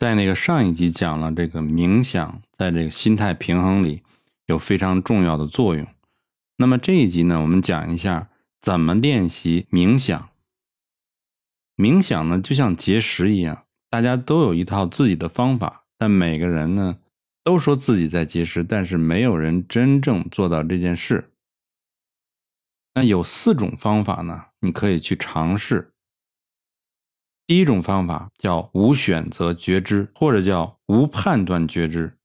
在那个上一集讲了这个冥想，在这个心态平衡里有非常重要的作用。那么这一集呢，我们讲一下怎么练习冥想。冥想呢，就像节食一样，大家都有一套自己的方法，但每个人呢都说自己在节食，但是没有人真正做到这件事。那有四种方法呢，你可以去尝试。第一种方法叫无选择觉知，或者叫无判断觉知。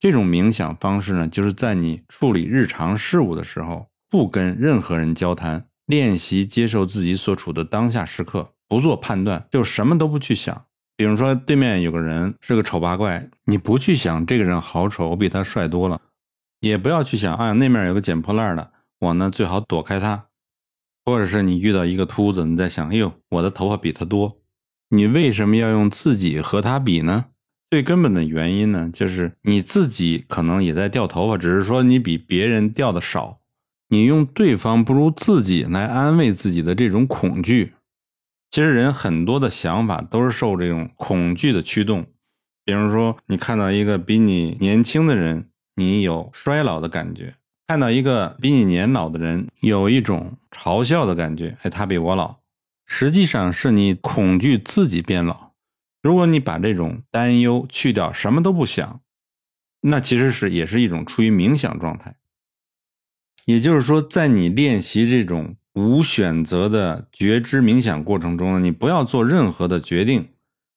这种冥想方式呢，就是在你处理日常事务的时候，不跟任何人交谈，练习接受自己所处的当下时刻，不做判断，就什么都不去想。比如说，对面有个人是个丑八怪，你不去想这个人好丑，我比他帅多了，也不要去想啊，那面有个捡破烂的，我呢最好躲开他。或者是你遇到一个秃子，你在想，哎呦，我的头发比他多。你为什么要用自己和他比呢？最根本的原因呢，就是你自己可能也在掉头发，只是说你比别人掉的少。你用对方不如自己来安慰自己的这种恐惧，其实人很多的想法都是受这种恐惧的驱动。比如说，你看到一个比你年轻的人，你有衰老的感觉；看到一个比你年老的人，有一种嘲笑的感觉。哎，他比我老。实际上是你恐惧自己变老。如果你把这种担忧去掉，什么都不想，那其实是也是一种处于冥想状态。也就是说，在你练习这种无选择的觉知冥想过程中呢，你不要做任何的决定，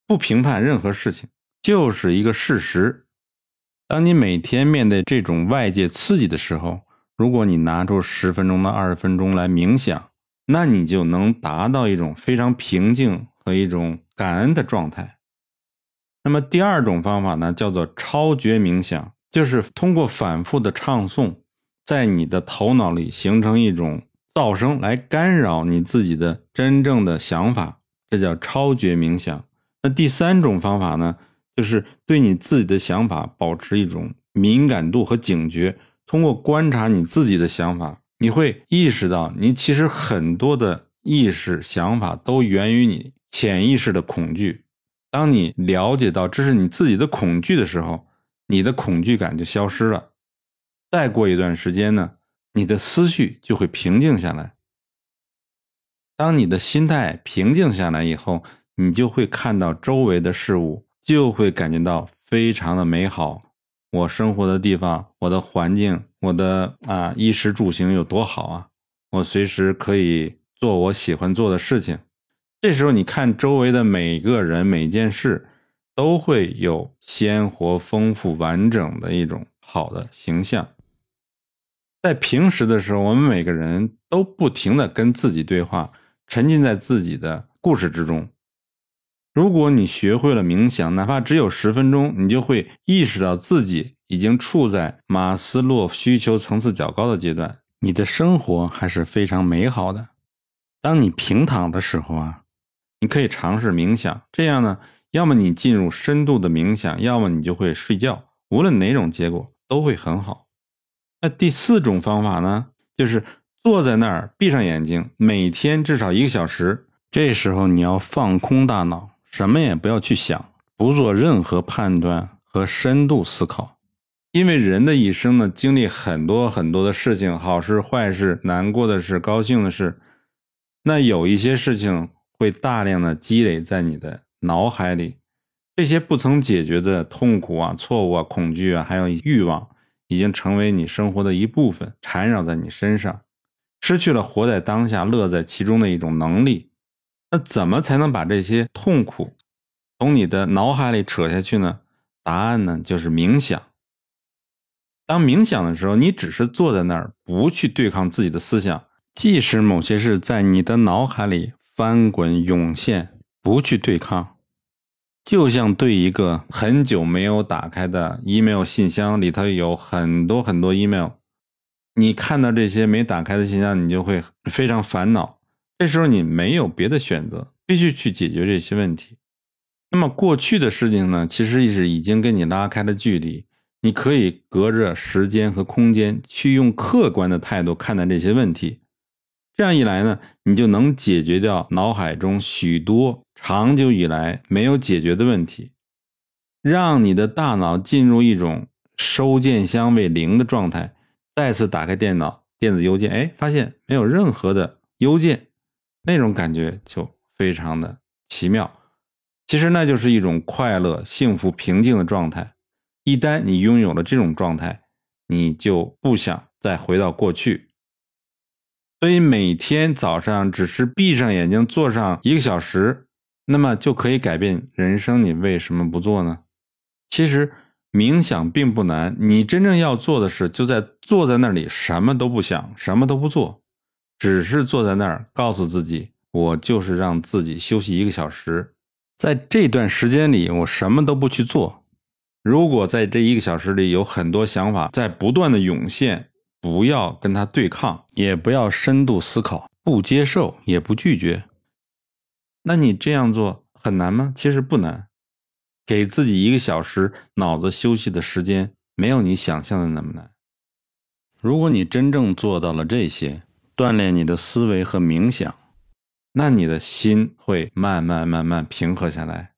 不评判任何事情，就是一个事实。当你每天面对这种外界刺激的时候，如果你拿出十分钟到二十分钟来冥想。那你就能达到一种非常平静和一种感恩的状态。那么第二种方法呢，叫做超觉冥想，就是通过反复的唱诵，在你的头脑里形成一种噪声来干扰你自己的真正的想法，这叫超觉冥想。那第三种方法呢，就是对你自己的想法保持一种敏感度和警觉，通过观察你自己的想法。你会意识到，你其实很多的意识想法都源于你潜意识的恐惧。当你了解到这是你自己的恐惧的时候，你的恐惧感就消失了。再过一段时间呢，你的思绪就会平静下来。当你的心态平静下来以后，你就会看到周围的事物，就会感觉到非常的美好。我生活的地方，我的环境，我的啊衣食住行有多好啊！我随时可以做我喜欢做的事情。这时候，你看周围的每个人、每件事，都会有鲜活、丰富、完整的一种好的形象。在平时的时候，我们每个人都不停的跟自己对话，沉浸在自己的故事之中。如果你学会了冥想，哪怕只有十分钟，你就会意识到自己已经处在马斯洛需求层次较高的阶段，你的生活还是非常美好的。当你平躺的时候啊，你可以尝试冥想，这样呢，要么你进入深度的冥想，要么你就会睡觉。无论哪种结果都会很好。那第四种方法呢，就是坐在那儿闭上眼睛，每天至少一个小时，这时候你要放空大脑。什么也不要去想，不做任何判断和深度思考，因为人的一生呢，经历很多很多的事情，好事坏事，难过的事，高兴的事，那有一些事情会大量的积累在你的脑海里，这些不曾解决的痛苦啊、错误啊、恐惧啊，还有欲望，已经成为你生活的一部分，缠绕在你身上，失去了活在当下、乐在其中的一种能力。那怎么才能把这些痛苦从你的脑海里扯下去呢？答案呢，就是冥想。当冥想的时候，你只是坐在那儿，不去对抗自己的思想，即使某些事在你的脑海里翻滚涌现，不去对抗，就像对一个很久没有打开的 email 信箱里头有很多很多 email，你看到这些没打开的信箱，你就会非常烦恼。这时候你没有别的选择，必须去解决这些问题。那么过去的事情呢，其实是已经跟你拉开了距离。你可以隔着时间和空间，去用客观的态度看待这些问题。这样一来呢，你就能解决掉脑海中许多长久以来没有解决的问题。让你的大脑进入一种收件箱为零的状态。再次打开电脑电子邮件，哎，发现没有任何的邮件，那种感觉就非常的奇妙。其实那就是一种快乐、幸福、平静的状态。一旦你拥有了这种状态，你就不想再回到过去。所以每天早上只是闭上眼睛做上一个小时，那么就可以改变人生。你为什么不做呢？其实冥想并不难，你真正要做的是，就在坐在那里什么都不想，什么都不做，只是坐在那儿，告诉自己，我就是让自己休息一个小时。在这段时间里，我什么都不去做。如果在这一个小时里有很多想法在不断的涌现。不要跟他对抗，也不要深度思考，不接受也不拒绝。那你这样做很难吗？其实不难，给自己一个小时脑子休息的时间，没有你想象的那么难。如果你真正做到了这些，锻炼你的思维和冥想，那你的心会慢慢慢慢平和下来。